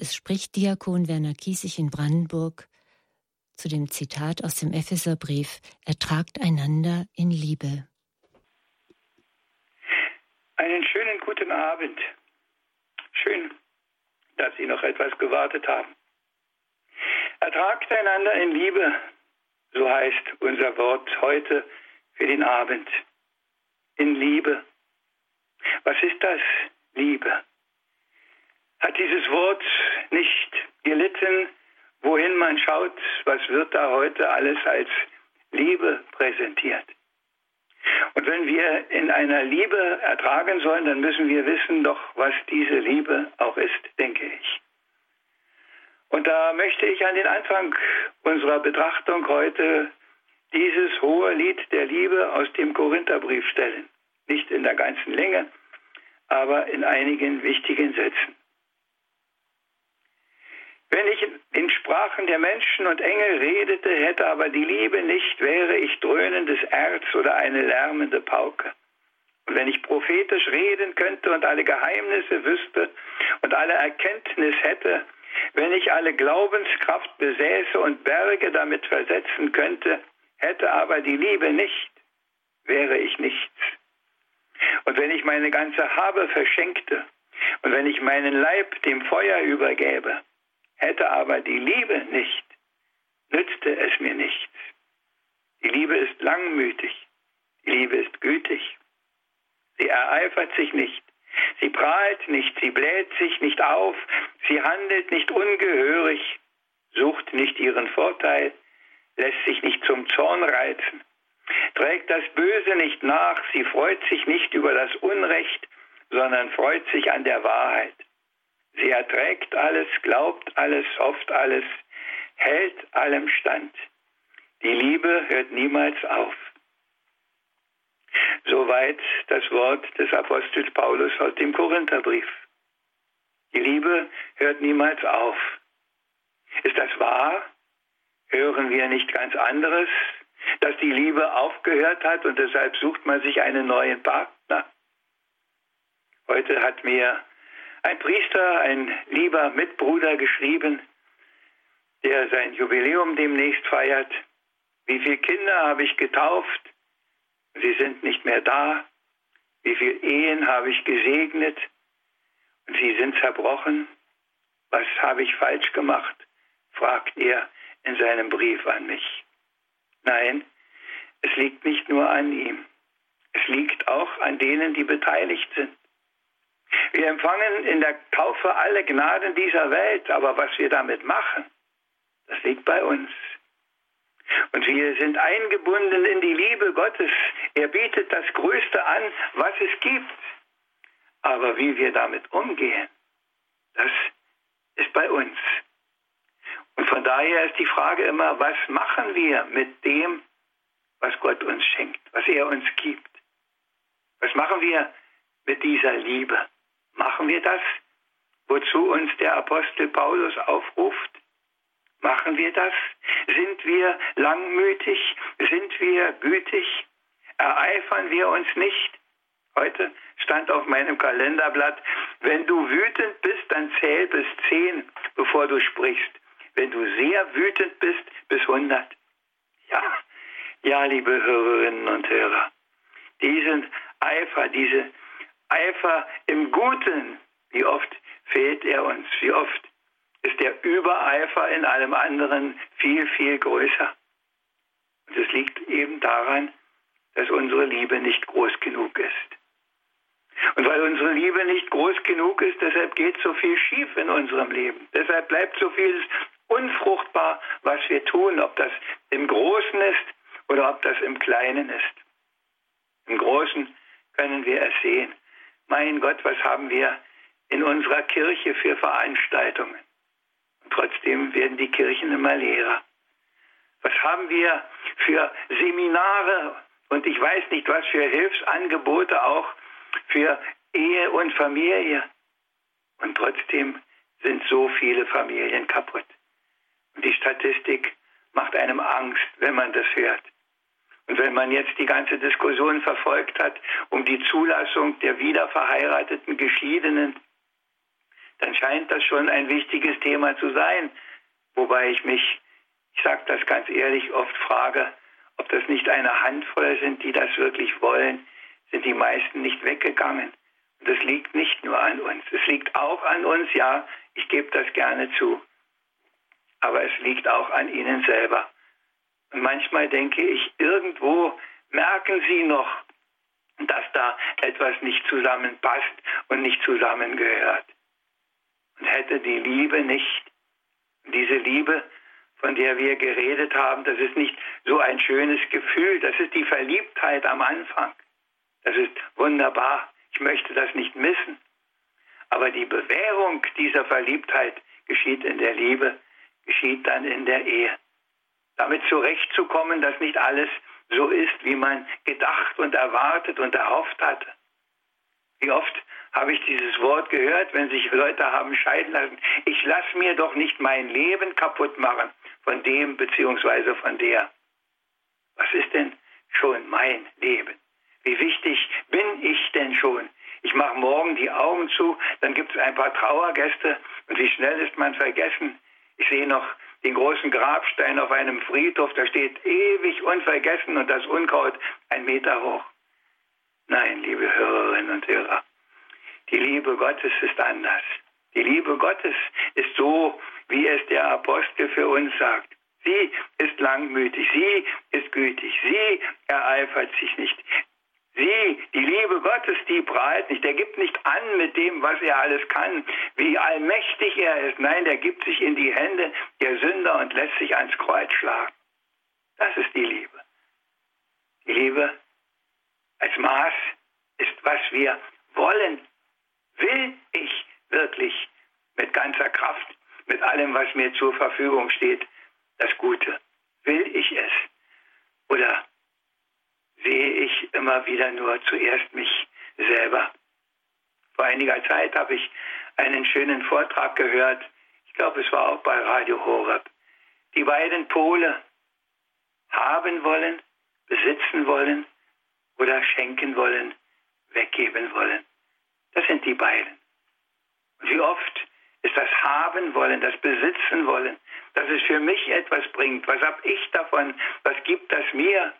Es spricht Diakon Werner Kiesig in Brandenburg zu dem Zitat aus dem Epheserbrief: Ertragt einander in Liebe. Einen schönen guten Abend. Schön, dass Sie noch etwas gewartet haben. Ertragt einander in Liebe, so heißt unser Wort heute für den Abend. In Liebe. Was ist das, Liebe? Hat dieses Wort nicht gelitten, wohin man schaut, was wird da heute alles als Liebe präsentiert? Und wenn wir in einer Liebe ertragen sollen, dann müssen wir wissen doch, was diese Liebe auch ist, denke ich. Und da möchte ich an den Anfang unserer Betrachtung heute dieses hohe Lied der Liebe aus dem Korintherbrief stellen. Nicht in der ganzen Länge, aber in einigen wichtigen Sätzen. Wenn ich in Sprachen der Menschen und Engel redete, hätte aber die Liebe nicht, wäre ich dröhnendes Erz oder eine lärmende Pauke. Und wenn ich prophetisch reden könnte und alle Geheimnisse wüsste und alle Erkenntnis hätte, wenn ich alle Glaubenskraft besäße und Berge damit versetzen könnte, hätte aber die Liebe nicht, wäre ich nichts. Und wenn ich meine ganze Habe verschenkte und wenn ich meinen Leib dem Feuer übergäbe, hätte aber die Liebe nicht, nützte es mir nichts. Die Liebe ist langmütig, die Liebe ist gütig. Sie ereifert sich nicht, sie prahlt nicht, sie bläht sich nicht auf, sie handelt nicht ungehörig, sucht nicht ihren Vorteil, lässt sich nicht zum Zorn reizen, trägt das Böse nicht nach, sie freut sich nicht über das Unrecht, sondern freut sich an der Wahrheit. Sie erträgt alles, glaubt alles, hofft alles, hält allem stand. Die Liebe hört niemals auf. Soweit das Wort des Apostels Paulus aus dem Korintherbrief. Die Liebe hört niemals auf. Ist das wahr? Hören wir nicht ganz anderes? Dass die Liebe aufgehört hat und deshalb sucht man sich einen neuen Partner? Heute hat mir ein Priester, ein lieber Mitbruder geschrieben, der sein Jubiläum demnächst feiert. Wie viele Kinder habe ich getauft? Sie sind nicht mehr da. Wie viele Ehen habe ich gesegnet? Und sie sind zerbrochen. Was habe ich falsch gemacht? fragt er in seinem Brief an mich. Nein, es liegt nicht nur an ihm. Es liegt auch an denen, die beteiligt sind. Wir empfangen in der Taufe alle Gnaden dieser Welt, aber was wir damit machen, das liegt bei uns. Und wir sind eingebunden in die Liebe Gottes. Er bietet das Größte an, was es gibt. Aber wie wir damit umgehen, das ist bei uns. Und von daher ist die Frage immer, was machen wir mit dem, was Gott uns schenkt, was er uns gibt? Was machen wir mit dieser Liebe? Machen wir das, wozu uns der Apostel Paulus aufruft? Machen wir das? Sind wir langmütig? Sind wir gütig? Ereifern wir uns nicht? Heute stand auf meinem Kalenderblatt, wenn du wütend bist, dann zähl bis zehn, bevor du sprichst. Wenn du sehr wütend bist, bis hundert. Ja, ja, liebe Hörerinnen und Hörer, diesen Eifer, diese Eifer im Guten, wie oft fehlt er uns, wie oft ist der Übereifer in allem anderen viel, viel größer. Und es liegt eben daran, dass unsere Liebe nicht groß genug ist. Und weil unsere Liebe nicht groß genug ist, deshalb geht so viel schief in unserem Leben. Deshalb bleibt so vieles unfruchtbar, was wir tun, ob das im Großen ist oder ob das im Kleinen ist. Im Großen können wir es sehen mein Gott, was haben wir in unserer Kirche für Veranstaltungen? Und trotzdem werden die Kirchen immer leerer. Was haben wir für Seminare und ich weiß nicht, was für Hilfsangebote auch für Ehe und Familie. Und trotzdem sind so viele Familien kaputt. Und die Statistik macht einem Angst, wenn man das hört. Und wenn man jetzt die ganze Diskussion verfolgt hat um die Zulassung der wiederverheirateten Geschiedenen, dann scheint das schon ein wichtiges Thema zu sein. Wobei ich mich, ich sage das ganz ehrlich, oft frage, ob das nicht eine Handvoll sind, die das wirklich wollen, sind die meisten nicht weggegangen. Und das liegt nicht nur an uns. Es liegt auch an uns, ja, ich gebe das gerne zu. Aber es liegt auch an ihnen selber. Und manchmal denke ich, irgendwo merken sie noch, dass da etwas nicht zusammenpasst und nicht zusammengehört. Und hätte die Liebe nicht, diese Liebe, von der wir geredet haben, das ist nicht so ein schönes Gefühl, das ist die Verliebtheit am Anfang. Das ist wunderbar. Ich möchte das nicht missen. Aber die Bewährung dieser Verliebtheit geschieht in der Liebe, geschieht dann in der Ehe. Damit zurechtzukommen, dass nicht alles so ist, wie man gedacht und erwartet und erhofft hatte. Wie oft habe ich dieses Wort gehört, wenn sich Leute haben scheiden lassen. Ich lasse mir doch nicht mein Leben kaputt machen von dem beziehungsweise von der. Was ist denn schon mein Leben? Wie wichtig bin ich denn schon? Ich mache morgen die Augen zu, dann gibt es ein paar Trauergäste und wie schnell ist man vergessen. Ich sehe noch den großen Grabstein auf einem Friedhof, da steht ewig unvergessen und das Unkraut ein Meter hoch. Nein, liebe Hörerinnen und Hörer, die Liebe Gottes ist anders. Die Liebe Gottes ist so, wie es der Apostel für uns sagt. Sie ist langmütig, sie ist gütig, sie ereifert sich nicht. Sie, die Liebe Gottes, die prahlt nicht. Der gibt nicht an mit dem, was er alles kann, wie allmächtig er ist. Nein, der gibt sich in die Hände der Sünder und lässt sich ans Kreuz schlagen. Das ist die Liebe. Die Liebe als Maß ist, was wir wollen. Will ich wirklich mit ganzer Kraft, mit allem, was mir zur Verfügung steht, das Gute? Will ich es? Oder sehe ich immer wieder nur zuerst mich selber. Vor einiger Zeit habe ich einen schönen Vortrag gehört, ich glaube es war auch bei Radio Horeb. Die beiden Pole haben wollen, besitzen wollen oder schenken wollen, weggeben wollen. Das sind die beiden. Und wie oft ist das Haben wollen, das Besitzen wollen, dass es für mich etwas bringt. Was habe ich davon? Was gibt das mir?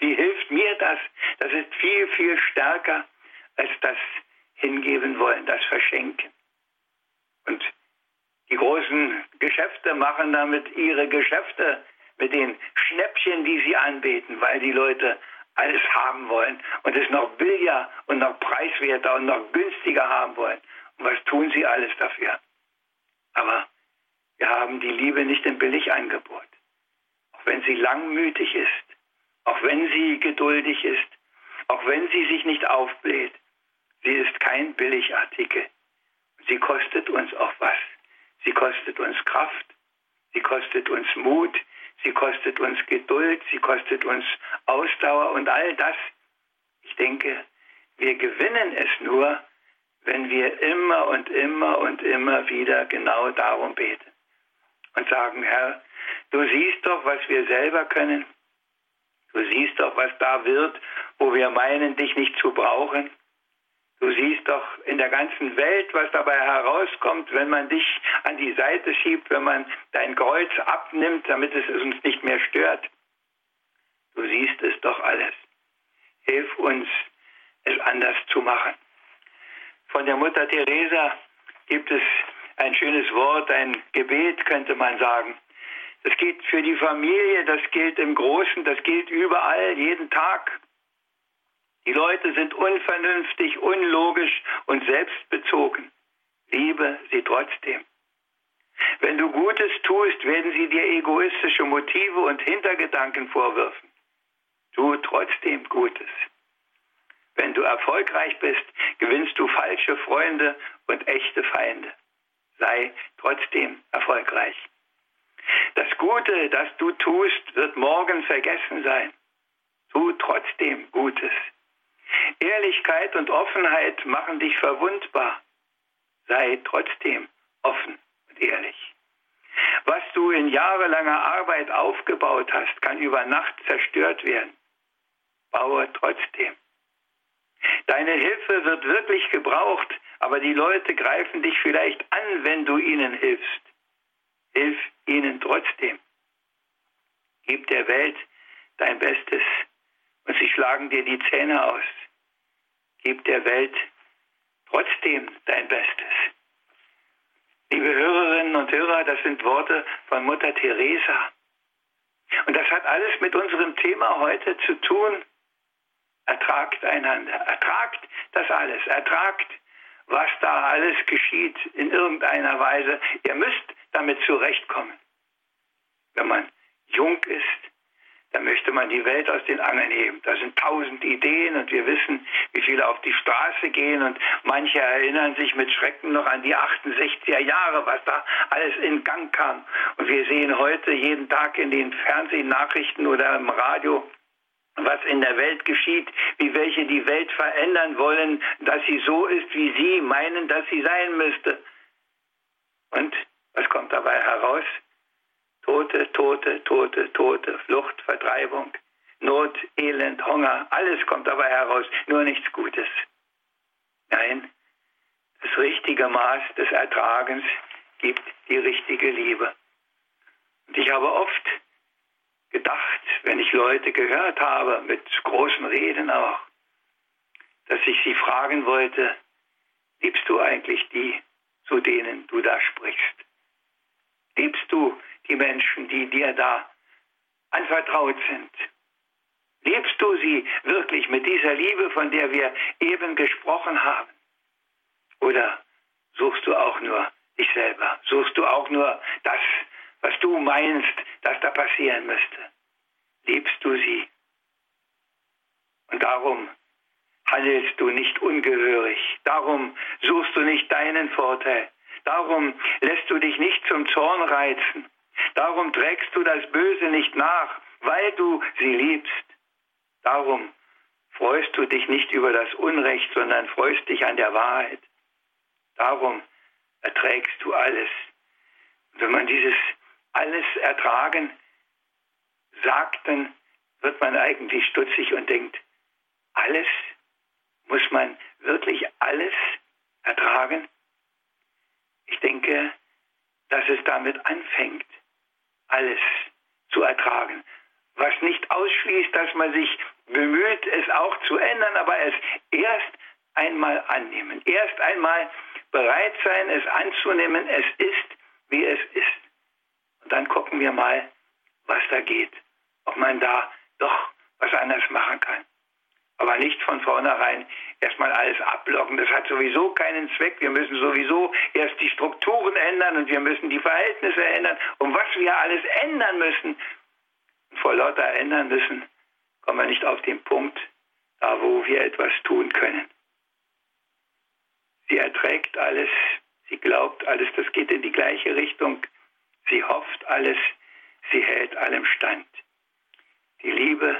Wie hilft mir das? Das ist viel, viel stärker als das Hingeben wollen, das Verschenken. Und die großen Geschäfte machen damit ihre Geschäfte mit den Schnäppchen, die sie anbeten, weil die Leute alles haben wollen und es noch billiger und noch preiswerter und noch günstiger haben wollen. Und was tun sie alles dafür? Aber wir haben die Liebe nicht im Billigangebot. Auch wenn sie langmütig ist, auch wenn sie geduldig ist, auch wenn sie sich nicht aufbläht. Sie ist kein Billigartikel. Sie kostet uns auch was. Sie kostet uns Kraft, sie kostet uns Mut, sie kostet uns Geduld, sie kostet uns Ausdauer und all das. Ich denke, wir gewinnen es nur, wenn wir immer und immer und immer wieder genau darum beten und sagen, Herr, du siehst doch, was wir selber können. Du siehst doch, was da wird, wo wir meinen, dich nicht zu brauchen. Du siehst doch in der ganzen Welt, was dabei herauskommt, wenn man dich an die Seite schiebt, wenn man dein Kreuz abnimmt, damit es uns nicht mehr stört. Du siehst es doch alles. Hilf uns, es anders zu machen. Von der Mutter Teresa gibt es ein schönes Wort, ein Gebet, könnte man sagen. Das gilt für die Familie, das gilt im Großen, das gilt überall, jeden Tag. Die Leute sind unvernünftig, unlogisch und selbstbezogen. Liebe sie trotzdem. Wenn du Gutes tust, werden sie dir egoistische Motive und Hintergedanken vorwürfen. Tu trotzdem Gutes. Wenn du erfolgreich bist, gewinnst du falsche Freunde und echte Feinde. Sei trotzdem erfolgreich. Das Gute, das du tust, wird morgen vergessen sein. Tu trotzdem Gutes. Ehrlichkeit und Offenheit machen dich verwundbar. Sei trotzdem offen und ehrlich. Was du in jahrelanger Arbeit aufgebaut hast, kann über Nacht zerstört werden. Baue trotzdem. Deine Hilfe wird wirklich gebraucht, aber die Leute greifen dich vielleicht an, wenn du ihnen hilfst. Hilf ihnen trotzdem. Gib der Welt dein Bestes und sie schlagen dir die Zähne aus. Gib der Welt trotzdem dein Bestes. Liebe Hörerinnen und Hörer, das sind Worte von Mutter Teresa. Und das hat alles mit unserem Thema heute zu tun. Ertragt einander, ertragt das alles, ertragt, was da alles geschieht in irgendeiner Weise. Ihr müsst damit zurechtkommen. Wenn man jung ist, da möchte man die Welt aus den Angeln heben. Da sind tausend Ideen und wir wissen, wie viele auf die Straße gehen und manche erinnern sich mit Schrecken noch an die 68er Jahre, was da alles in Gang kam. Und wir sehen heute jeden Tag in den Fernsehnachrichten oder im Radio, was in der Welt geschieht, wie welche die Welt verändern wollen, dass sie so ist, wie sie meinen, dass sie sein müsste. Und was kommt dabei heraus? Tote, Tote, Tote, Tote, Flucht, Vertreibung, Not, Elend, Hunger, alles kommt dabei heraus, nur nichts Gutes. Nein, das richtige Maß des Ertragens gibt die richtige Liebe. Und ich habe oft gedacht, wenn ich Leute gehört habe, mit großen Reden auch, dass ich sie fragen wollte, liebst du eigentlich die, zu denen du da sprichst? Liebst du die Menschen, die dir da anvertraut sind? Liebst du sie wirklich mit dieser Liebe, von der wir eben gesprochen haben? Oder suchst du auch nur dich selber? Suchst du auch nur das, was du meinst, dass da passieren müsste? Liebst du sie? Und darum handelst du nicht ungehörig. Darum suchst du nicht deinen Vorteil. Darum lässt du dich nicht zum Zorn reizen. Darum trägst du das Böse nicht nach, weil du sie liebst. Darum freust du dich nicht über das Unrecht, sondern freust dich an der Wahrheit. Darum erträgst du alles. Und wenn man dieses alles ertragen sagt, dann wird man eigentlich stutzig und denkt, alles? Muss man wirklich alles ertragen? Ich denke, dass es damit anfängt, alles zu ertragen. Was nicht ausschließt, dass man sich bemüht, es auch zu ändern, aber es erst einmal annehmen. Erst einmal bereit sein, es anzunehmen. Es ist, wie es ist. Und dann gucken wir mal, was da geht. Ob man da doch was anders machen kann aber nicht von vornherein erstmal alles abblocken. Das hat sowieso keinen Zweck. Wir müssen sowieso erst die Strukturen ändern und wir müssen die Verhältnisse ändern. Und was wir alles ändern müssen, vor lauter ändern müssen, kommen wir nicht auf den Punkt, da wo wir etwas tun können. Sie erträgt alles, sie glaubt alles, das geht in die gleiche Richtung. Sie hofft alles, sie hält allem stand. Die Liebe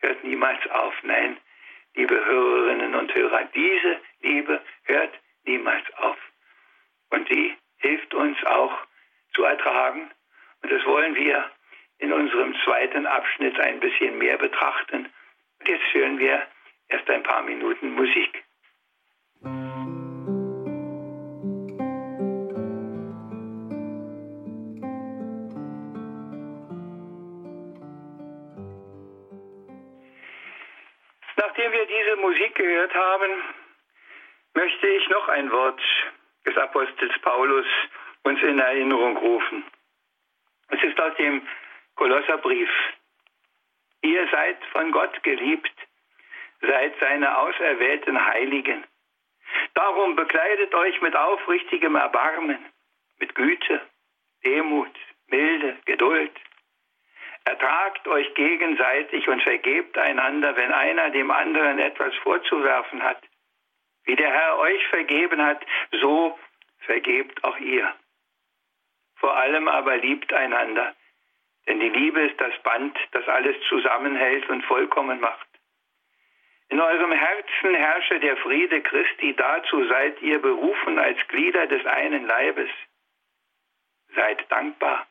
hört niemals auf, nein, liebe Hörerinnen und Hörer, diese Liebe hört niemals auf. Und sie hilft uns auch zu ertragen. Und das wollen wir in unserem zweiten Abschnitt ein bisschen mehr betrachten. Und jetzt hören wir erst ein paar Minuten Musik. Musik gehört haben, möchte ich noch ein Wort des Apostels Paulus uns in Erinnerung rufen. Es ist aus dem Kolosserbrief. Ihr seid von Gott geliebt, seid seine auserwählten Heiligen. Darum bekleidet euch mit aufrichtigem Erbarmen, mit Güte, Demut, Milde, Geduld, Ertragt euch gegenseitig und vergebt einander, wenn einer dem anderen etwas vorzuwerfen hat. Wie der Herr euch vergeben hat, so vergebt auch ihr. Vor allem aber liebt einander, denn die Liebe ist das Band, das alles zusammenhält und vollkommen macht. In eurem Herzen herrsche der Friede Christi, dazu seid ihr berufen als Glieder des einen Leibes. Seid dankbar.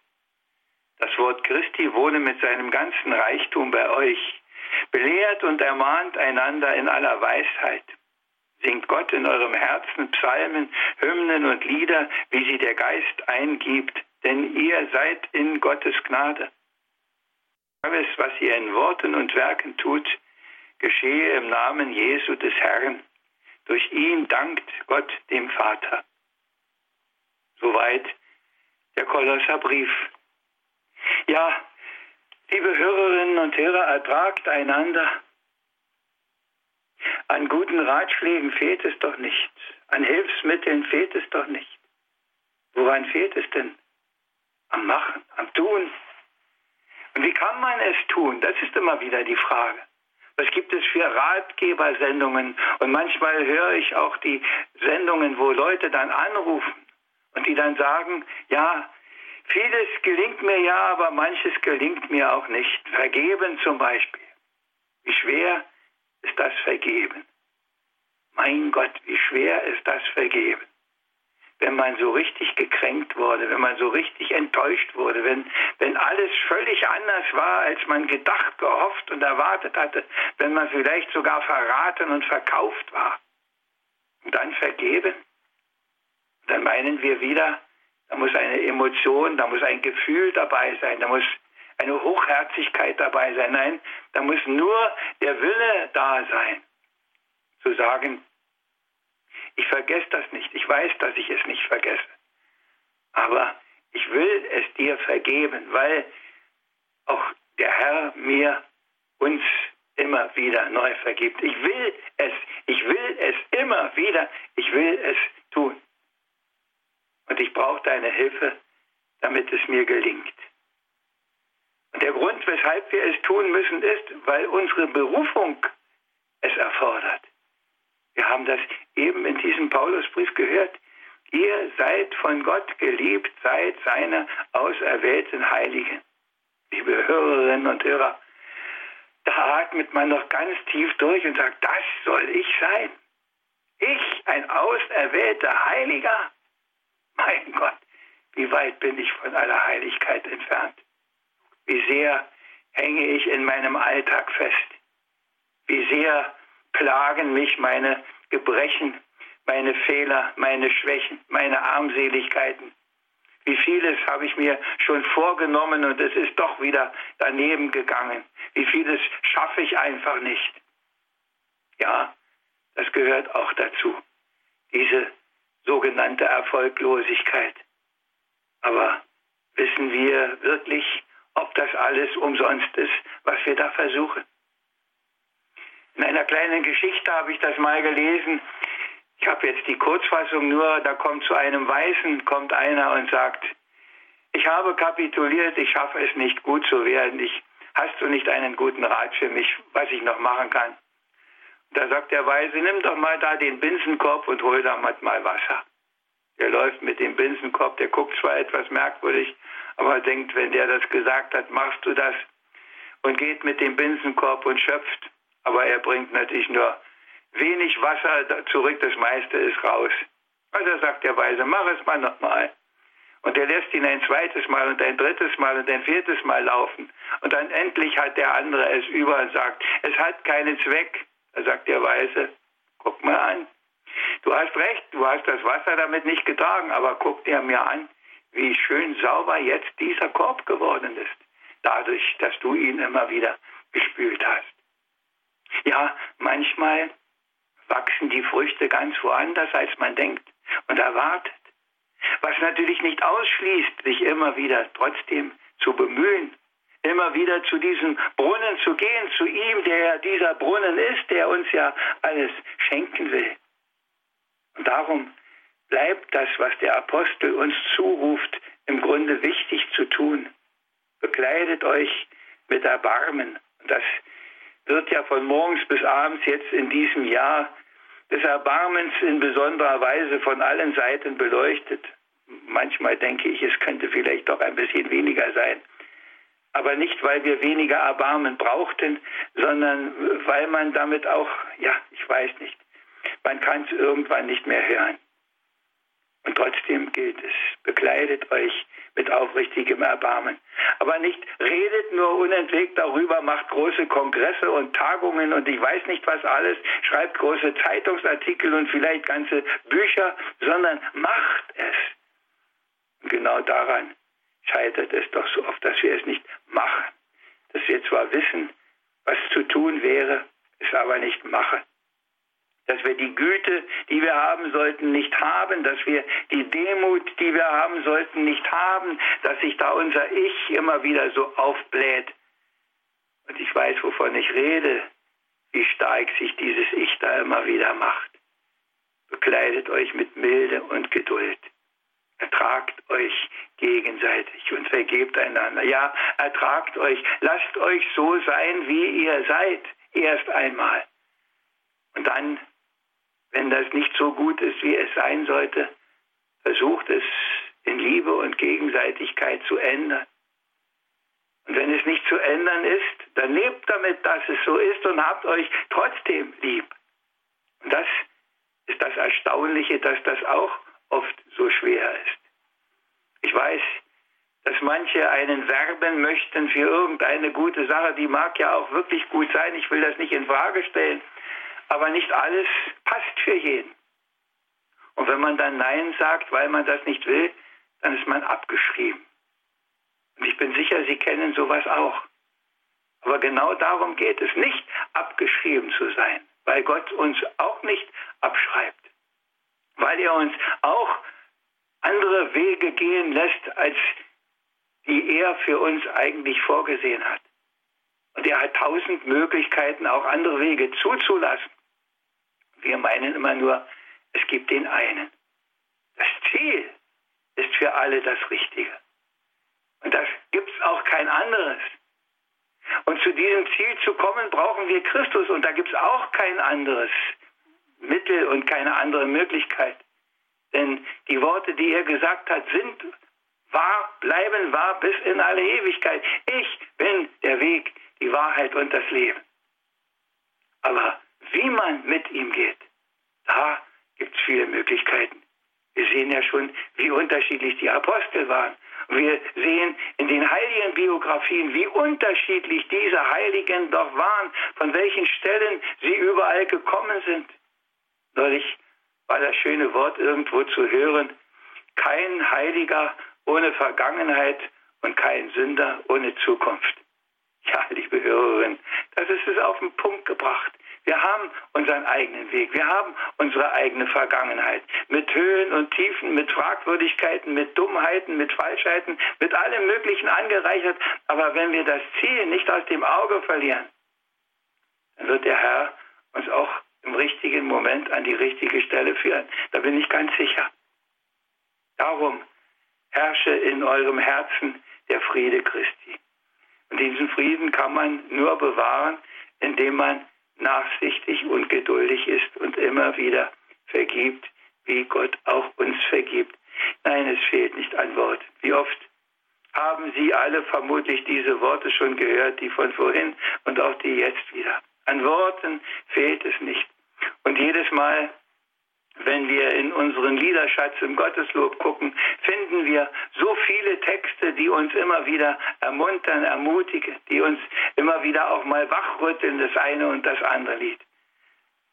Das Wort Christi wohne mit seinem ganzen Reichtum bei euch. Belehrt und ermahnt einander in aller Weisheit. Singt Gott in eurem Herzen Psalmen, Hymnen und Lieder, wie sie der Geist eingibt, denn ihr seid in Gottes Gnade. Alles, was ihr in Worten und Werken tut, geschehe im Namen Jesu des Herrn. Durch ihn dankt Gott dem Vater. Soweit der Kolosserbrief. Ja, liebe Hörerinnen und Hörer, ertragt einander. An guten Ratschlägen fehlt es doch nicht. An Hilfsmitteln fehlt es doch nicht. Woran fehlt es denn? Am Machen, am Tun. Und wie kann man es tun? Das ist immer wieder die Frage. Was gibt es für Ratgebersendungen? Und manchmal höre ich auch die Sendungen, wo Leute dann anrufen und die dann sagen, ja, vieles gelingt mir ja, aber manches gelingt mir auch nicht. Vergeben zum Beispiel. Wie schwer ist das Vergeben? Mein Gott, wie schwer ist das Vergeben? Wenn man so richtig gekränkt wurde, wenn man so richtig enttäuscht wurde, wenn, wenn alles völlig anders war, als man gedacht, gehofft und erwartet hatte, wenn man vielleicht sogar verraten und verkauft war. Und dann vergeben, dann meinen wir wieder, da muss eine Emotion, da muss ein Gefühl dabei sein, da muss eine Hochherzigkeit dabei sein. Nein, da muss nur der Wille da sein, zu sagen, ich vergesse das nicht, ich weiß, dass ich es nicht vergesse. Aber ich will es dir vergeben, weil auch der Herr mir uns immer wieder neu vergibt. Ich will es, ich will es immer wieder, ich will es tun. Und ich brauche deine Hilfe, damit es mir gelingt. Und der Grund, weshalb wir es tun müssen, ist, weil unsere Berufung es erfordert. Wir haben das eben in diesem Paulusbrief gehört. Ihr seid von Gott geliebt, seid seine auserwählten Heiligen. Liebe Hörerinnen und Hörer, da atmet man noch ganz tief durch und sagt, das soll ich sein. Ich, ein auserwählter Heiliger. Mein Gott, wie weit bin ich von aller Heiligkeit entfernt. Wie sehr hänge ich in meinem Alltag fest. Wie sehr plagen mich meine Gebrechen, meine Fehler, meine Schwächen, meine Armseligkeiten. Wie vieles habe ich mir schon vorgenommen und es ist doch wieder daneben gegangen. Wie vieles schaffe ich einfach nicht. Ja, das gehört auch dazu. Diese sogenannte Erfolglosigkeit. Aber wissen wir wirklich, ob das alles umsonst ist, was wir da versuchen? In einer kleinen Geschichte habe ich das mal gelesen. Ich habe jetzt die Kurzfassung nur, da kommt zu einem Weißen, kommt einer und sagt, ich habe kapituliert, ich schaffe es nicht gut zu werden. Ich, hast du nicht einen guten Rat für mich, was ich noch machen kann? Da sagt der Weise, nimm doch mal da den Binsenkorb und hol da mal Wasser. Der läuft mit dem Binsenkorb, der guckt zwar etwas merkwürdig, aber denkt, wenn der das gesagt hat, machst du das und geht mit dem Binsenkorb und schöpft. Aber er bringt natürlich nur wenig Wasser zurück, das meiste ist raus. Also sagt der Weise, mach es mal nochmal. Und er lässt ihn ein zweites Mal und ein drittes Mal und ein viertes Mal laufen. Und dann endlich hat der andere es über und sagt, es hat keinen Zweck. Da sagt der Weise, guck mal an. Du hast recht, du hast das Wasser damit nicht getragen, aber guck dir mir an, wie schön sauber jetzt dieser Korb geworden ist. Dadurch, dass du ihn immer wieder gespült hast. Ja, manchmal wachsen die Früchte ganz woanders, als man denkt und erwartet. Was natürlich nicht ausschließt, sich immer wieder trotzdem zu bemühen, immer wieder zu diesem Brunnen zu gehen, zu ihm, der dieser Brunnen ist, der uns ja alles schenken will. Und darum bleibt das, was der Apostel uns zuruft, im Grunde wichtig zu tun. Bekleidet euch mit Erbarmen. Das wird ja von morgens bis abends jetzt in diesem Jahr des Erbarmens in besonderer Weise von allen Seiten beleuchtet. Manchmal denke ich, es könnte vielleicht doch ein bisschen weniger sein. Aber nicht, weil wir weniger Erbarmen brauchten, sondern weil man damit auch, ja, ich weiß nicht, man kann es irgendwann nicht mehr hören. Und trotzdem gilt es, bekleidet euch mit aufrichtigem Erbarmen. Aber nicht redet nur unentwegt darüber, macht große Kongresse und Tagungen und ich weiß nicht was alles, schreibt große Zeitungsartikel und vielleicht ganze Bücher, sondern macht es. Und genau daran scheitert es doch so oft, dass wir es nicht machen. Dass wir zwar wissen, was zu tun wäre, es aber nicht machen dass wir die Güte, die wir haben sollten, nicht haben, dass wir die Demut, die wir haben sollten, nicht haben, dass sich da unser Ich immer wieder so aufbläht. Und ich weiß, wovon ich rede, wie stark sich dieses Ich da immer wieder macht. Bekleidet euch mit Milde und Geduld. Ertragt euch gegenseitig und vergebt einander. Ja, ertragt euch. Lasst euch so sein, wie ihr seid. Erst einmal. Und dann wenn das nicht so gut ist, wie es sein sollte, versucht es in Liebe und Gegenseitigkeit zu ändern. Und wenn es nicht zu ändern ist, dann lebt damit, dass es so ist und habt euch trotzdem lieb. Und das ist das Erstaunliche, dass das auch oft so schwer ist. Ich weiß, dass manche einen werben möchten für irgendeine gute Sache, die mag ja auch wirklich gut sein, ich will das nicht in Frage stellen, aber nicht alles passt für jeden. Und wenn man dann Nein sagt, weil man das nicht will, dann ist man abgeschrieben. Und ich bin sicher, Sie kennen sowas auch. Aber genau darum geht es, nicht abgeschrieben zu sein, weil Gott uns auch nicht abschreibt, weil er uns auch andere Wege gehen lässt, als die er für uns eigentlich vorgesehen hat. Und er hat tausend Möglichkeiten, auch andere Wege zuzulassen. Wir meinen immer nur, es gibt den einen. Das Ziel ist für alle das Richtige. Und das gibt es auch kein anderes. Und zu diesem Ziel zu kommen, brauchen wir Christus. Und da gibt es auch kein anderes Mittel und keine andere Möglichkeit. Denn die Worte, die er gesagt hat, sind wahr, bleiben wahr bis in alle Ewigkeit. Ich bin der Weg, die Wahrheit und das Leben. Aber wie man mit ihm geht, da gibt es viele Möglichkeiten. Wir sehen ja schon, wie unterschiedlich die Apostel waren. Wir sehen in den heiligen Biografien, wie unterschiedlich diese Heiligen doch waren, von welchen Stellen sie überall gekommen sind. Neulich war das schöne Wort irgendwo zu hören, kein Heiliger ohne Vergangenheit und kein Sünder ohne Zukunft. Ja, liebe Hörerinnen, das ist es auf den Punkt gebracht. Wir haben unseren eigenen Weg. Wir haben unsere eigene Vergangenheit. Mit Höhen und Tiefen, mit Fragwürdigkeiten, mit Dummheiten, mit Falschheiten, mit allem Möglichen angereichert. Aber wenn wir das Ziel nicht aus dem Auge verlieren, dann wird der Herr uns auch im richtigen Moment an die richtige Stelle führen. Da bin ich ganz sicher. Darum herrsche in eurem Herzen der Friede Christi. Und diesen Frieden kann man nur bewahren, indem man nachsichtig und geduldig ist und immer wieder vergibt, wie Gott auch uns vergibt. Nein, es fehlt nicht an Wort. Wie oft haben Sie alle vermutlich diese Worte schon gehört, die von vorhin und auch die jetzt wieder. An Worten fehlt es nicht. Und jedes Mal, wenn wir in unseren Liederschatz im Gotteslob gucken, finden wir so viele Texte, die uns immer wieder ermuntern, ermutigen, die uns immer wieder auch mal wachrütteln, das eine und das andere Lied.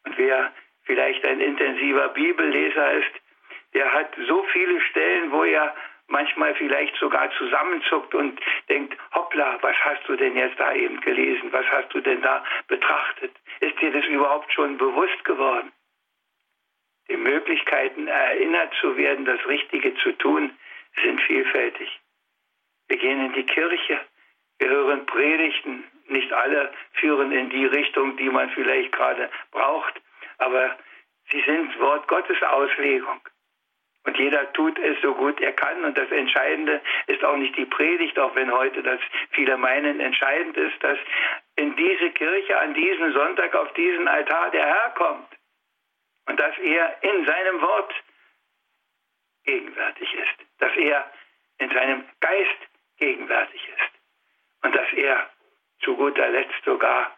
Und wer vielleicht ein intensiver Bibelleser ist, der hat so viele Stellen, wo er manchmal vielleicht sogar zusammenzuckt und denkt, hoppla, was hast du denn jetzt da eben gelesen? Was hast du denn da betrachtet? Ist dir das überhaupt schon bewusst geworden? Die Möglichkeiten, erinnert zu werden, das Richtige zu tun, sind vielfältig. Wir gehen in die Kirche, wir hören Predigten, nicht alle führen in die Richtung, die man vielleicht gerade braucht, aber sie sind Wort Gottes Auslegung. Und jeder tut es so gut er kann. Und das Entscheidende ist auch nicht die Predigt, auch wenn heute das viele meinen entscheidend ist, dass in diese Kirche an diesem Sonntag auf diesen Altar der Herr kommt. Und dass er in seinem Wort gegenwärtig ist, dass er in seinem Geist gegenwärtig ist. Und dass er zu guter Letzt sogar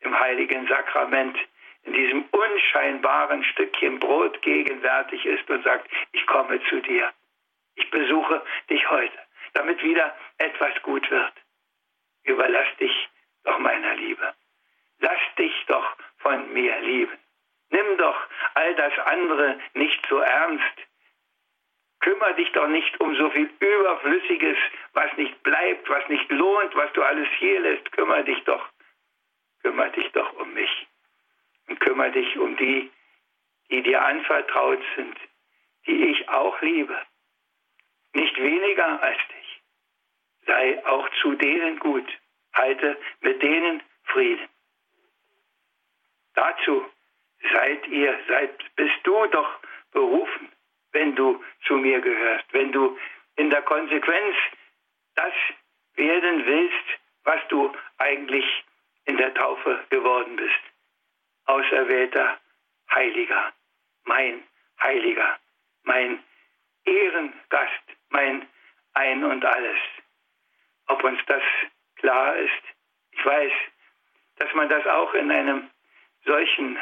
im heiligen Sakrament in diesem unscheinbaren Stückchen Brot gegenwärtig ist und sagt, ich komme zu dir. Ich besuche dich heute. damit wieder etwas gut wird. Überlass dich doch meiner Liebe. Lass dich doch von mir lieben. Nimm doch all das andere nicht so ernst. Kümmer dich doch nicht um so viel Überflüssiges, was nicht bleibt, was nicht lohnt, was du alles hier lässt. Kümmer dich doch, kümmer dich doch um mich. Und kümmer dich um die, die dir anvertraut sind, die ich auch liebe. Nicht weniger als dich. Sei auch zu denen gut. Halte mit denen Frieden. Dazu seid ihr, seid, bist du doch berufen, wenn du zu mir gehörst, wenn du in der Konsequenz das werden willst, was du eigentlich in der Taufe geworden bist. Auserwählter Heiliger, mein Heiliger, mein Ehrengast, mein Ein und alles. Ob uns das klar ist, ich weiß, dass man das auch in einem solchen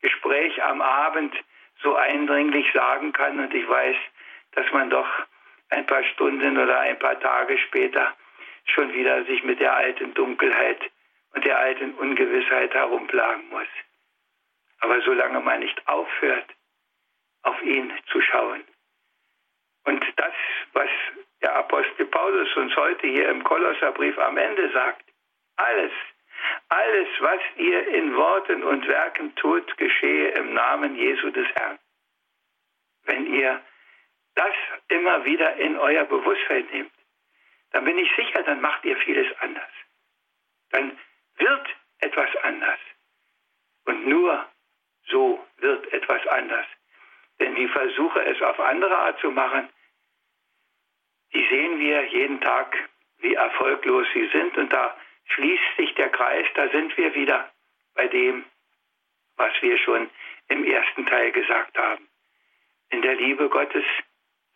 Gespräch am Abend so eindringlich sagen kann. Und ich weiß, dass man doch ein paar Stunden oder ein paar Tage später schon wieder sich mit der alten Dunkelheit und der alten Ungewissheit herumplagen muss. Aber solange man nicht aufhört, auf ihn zu schauen. Und das, was der Apostel Paulus uns heute hier im Kolosserbrief am Ende sagt, alles, alles, was ihr in Worten und Werken tut, geschehe im Namen Jesu des Herrn. Wenn ihr das immer wieder in euer Bewusstsein nehmt, dann bin ich sicher, dann macht ihr vieles anders. Dann wird etwas anders. Und nur so wird etwas anders. Denn die Versuche, es auf andere Art zu machen, die sehen wir jeden Tag, wie erfolglos sie sind. Und da schließt sich der Kreis, da sind wir wieder bei dem, was wir schon im ersten Teil gesagt haben. In der Liebe Gottes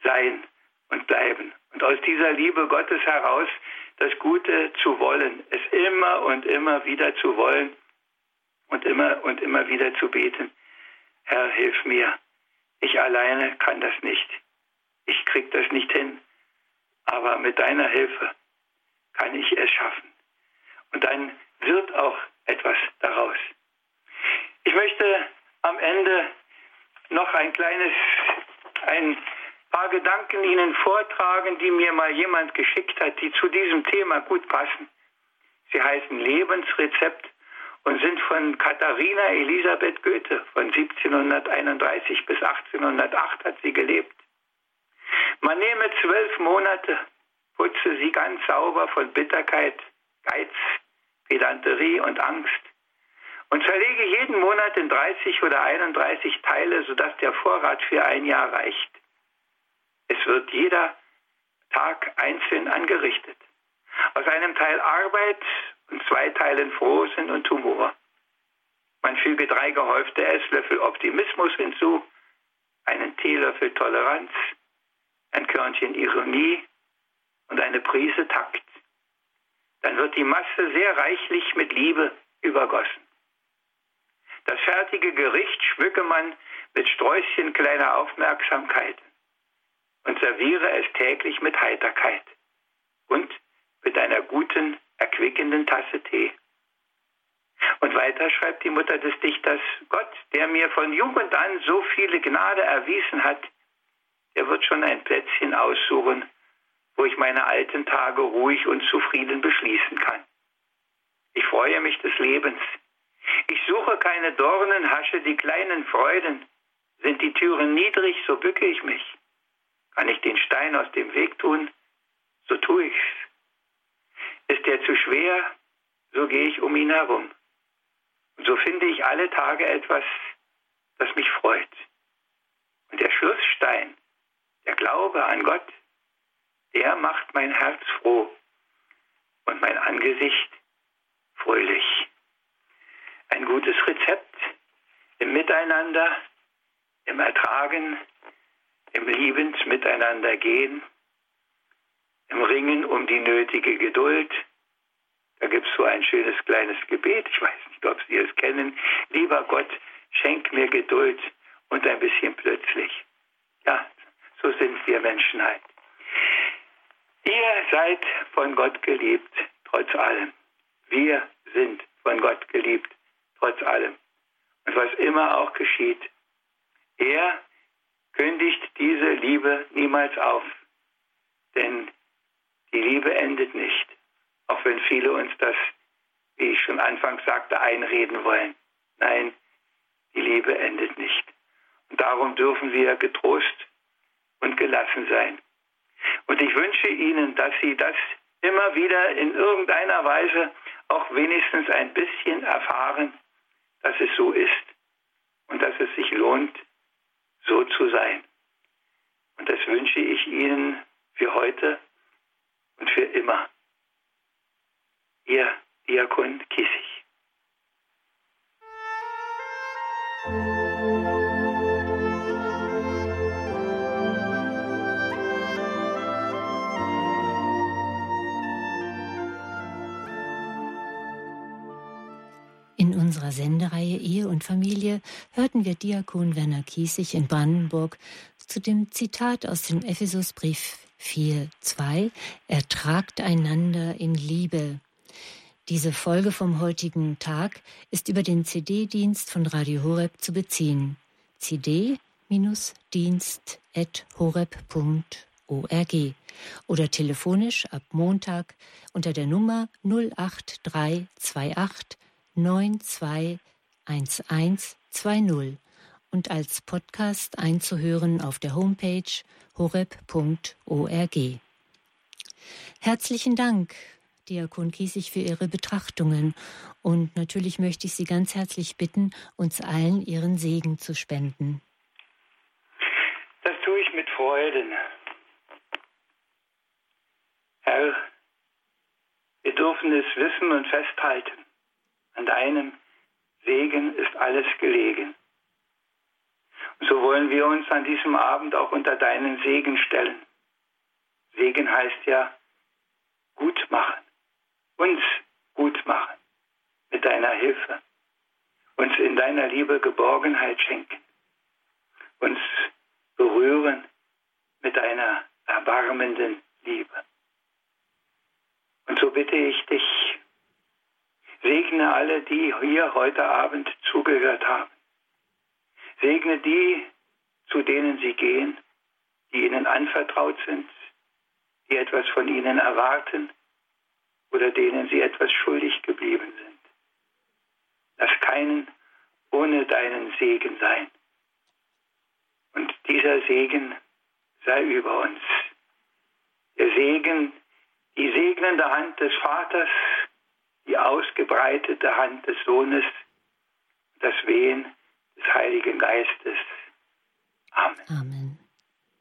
sein und bleiben. Und aus dieser Liebe Gottes heraus das Gute zu wollen, es immer und immer wieder zu wollen und immer und immer wieder zu beten. Herr, hilf mir. Ich alleine kann das nicht. Ich krieg das nicht hin. Aber mit deiner Hilfe kann ich es schaffen. Und dann wird auch etwas daraus. Ich möchte am Ende noch ein kleines, ein paar Gedanken Ihnen vortragen, die mir mal jemand geschickt hat, die zu diesem Thema gut passen. Sie heißen Lebensrezept und sind von Katharina Elisabeth Goethe von 1731 bis 1808 hat sie gelebt. Man nehme zwölf Monate, putze sie ganz sauber von Bitterkeit, Geiz, Pedanterie und Angst und zerlege jeden Monat in 30 oder 31 Teile, sodass der Vorrat für ein Jahr reicht. Es wird jeder Tag einzeln angerichtet. Aus einem Teil Arbeit und zwei Teilen Frohsinn und Humor. Man füge drei gehäufte Esslöffel Optimismus hinzu, einen Teelöffel Toleranz, ein Körnchen Ironie und eine Prise Takt dann wird die Masse sehr reichlich mit Liebe übergossen. Das fertige Gericht schmücke man mit Sträußchen kleiner Aufmerksamkeit und serviere es täglich mit Heiterkeit und mit einer guten, erquickenden Tasse Tee. Und weiter schreibt die Mutter des Dichters, Gott, der mir von Jugend an so viele Gnade erwiesen hat, der wird schon ein Plätzchen aussuchen, wo ich meine alten Tage ruhig und zufrieden beschließen kann. Ich freue mich des Lebens. Ich suche keine Dornen, hasche die kleinen Freuden. Sind die Türen niedrig, so bücke ich mich. Kann ich den Stein aus dem Weg tun, so tue ich's. Ist er zu schwer, so gehe ich um ihn herum. Und so finde ich alle Tage etwas, das mich freut. Und der Schlussstein, der Glaube an Gott, der macht mein Herz froh und mein Angesicht fröhlich. Ein gutes Rezept im Miteinander, im Ertragen, im liebend miteinander gehen, im Ringen um die nötige Geduld. Da gibt es so ein schönes kleines Gebet, ich weiß nicht, ob Sie es kennen. Lieber Gott, schenk mir Geduld und ein bisschen plötzlich. Ja, so sind wir Menschen halt. Ihr seid von Gott geliebt, trotz allem. Wir sind von Gott geliebt, trotz allem. Und was immer auch geschieht, er kündigt diese Liebe niemals auf. Denn die Liebe endet nicht, auch wenn viele uns das, wie ich schon anfangs sagte, einreden wollen. Nein, die Liebe endet nicht. Und darum dürfen wir getrost und gelassen sein. Und ich wünsche Ihnen, dass Sie das immer wieder in irgendeiner Weise auch wenigstens ein bisschen erfahren, dass es so ist und dass es sich lohnt, so zu sein. Und das wünsche ich Ihnen für heute und für immer. Ihr Diakon Kissig. unserer Sendereihe Ehe und Familie hörten wir Diakon Werner Kiesig in Brandenburg zu dem Zitat aus dem Ephesusbrief 4.2 Ertragt einander in Liebe. Diese Folge vom heutigen Tag ist über den CD-Dienst von Radio Horeb zu beziehen. cd-dienst.horeb.org oder telefonisch ab Montag unter der Nummer 08328 921120 und als Podcast einzuhören auf der Homepage horeb.org. Herzlichen Dank, Diakon Kiesig, für Ihre Betrachtungen und natürlich möchte ich Sie ganz herzlich bitten, uns allen Ihren Segen zu spenden. Das tue ich mit Freuden. Herr, wir dürfen es wissen und festhalten. An deinem Segen ist alles gelegen. So wollen wir uns an diesem Abend auch unter deinen Segen stellen. Segen heißt ja gut machen, uns gut machen mit deiner Hilfe, uns in deiner Liebe Geborgenheit schenken, uns berühren mit deiner erbarmenden Liebe. Und so bitte ich dich, Segne alle, die hier heute Abend zugehört haben. Segne die, zu denen sie gehen, die ihnen anvertraut sind, die etwas von ihnen erwarten oder denen sie etwas schuldig geblieben sind. Lass keinen ohne deinen Segen sein. Und dieser Segen sei über uns. Der Segen, die segnende Hand des Vaters, die ausgebreitete Hand des Sohnes, das Wehen des Heiligen Geistes. Amen. Amen.